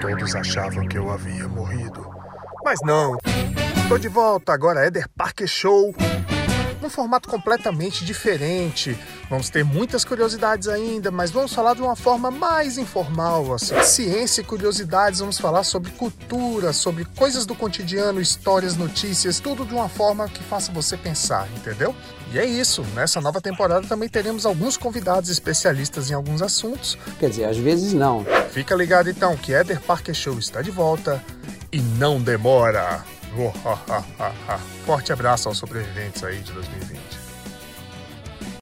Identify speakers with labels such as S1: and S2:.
S1: Todos achavam que eu havia morrido. Mas não. Tô de volta, agora Éder Parker Show um formato completamente diferente. Vamos ter muitas curiosidades ainda, mas vamos falar de uma forma mais informal, assim. Ciência e curiosidades, vamos falar sobre cultura, sobre coisas do cotidiano, histórias, notícias, tudo de uma forma que faça você pensar, entendeu? E é isso, nessa nova temporada também teremos alguns convidados especialistas em alguns assuntos.
S2: Quer dizer, às vezes não.
S1: Fica ligado então que Éder Parker Show está de volta e não demora. Forte abraço aos sobreviventes aí de 2020.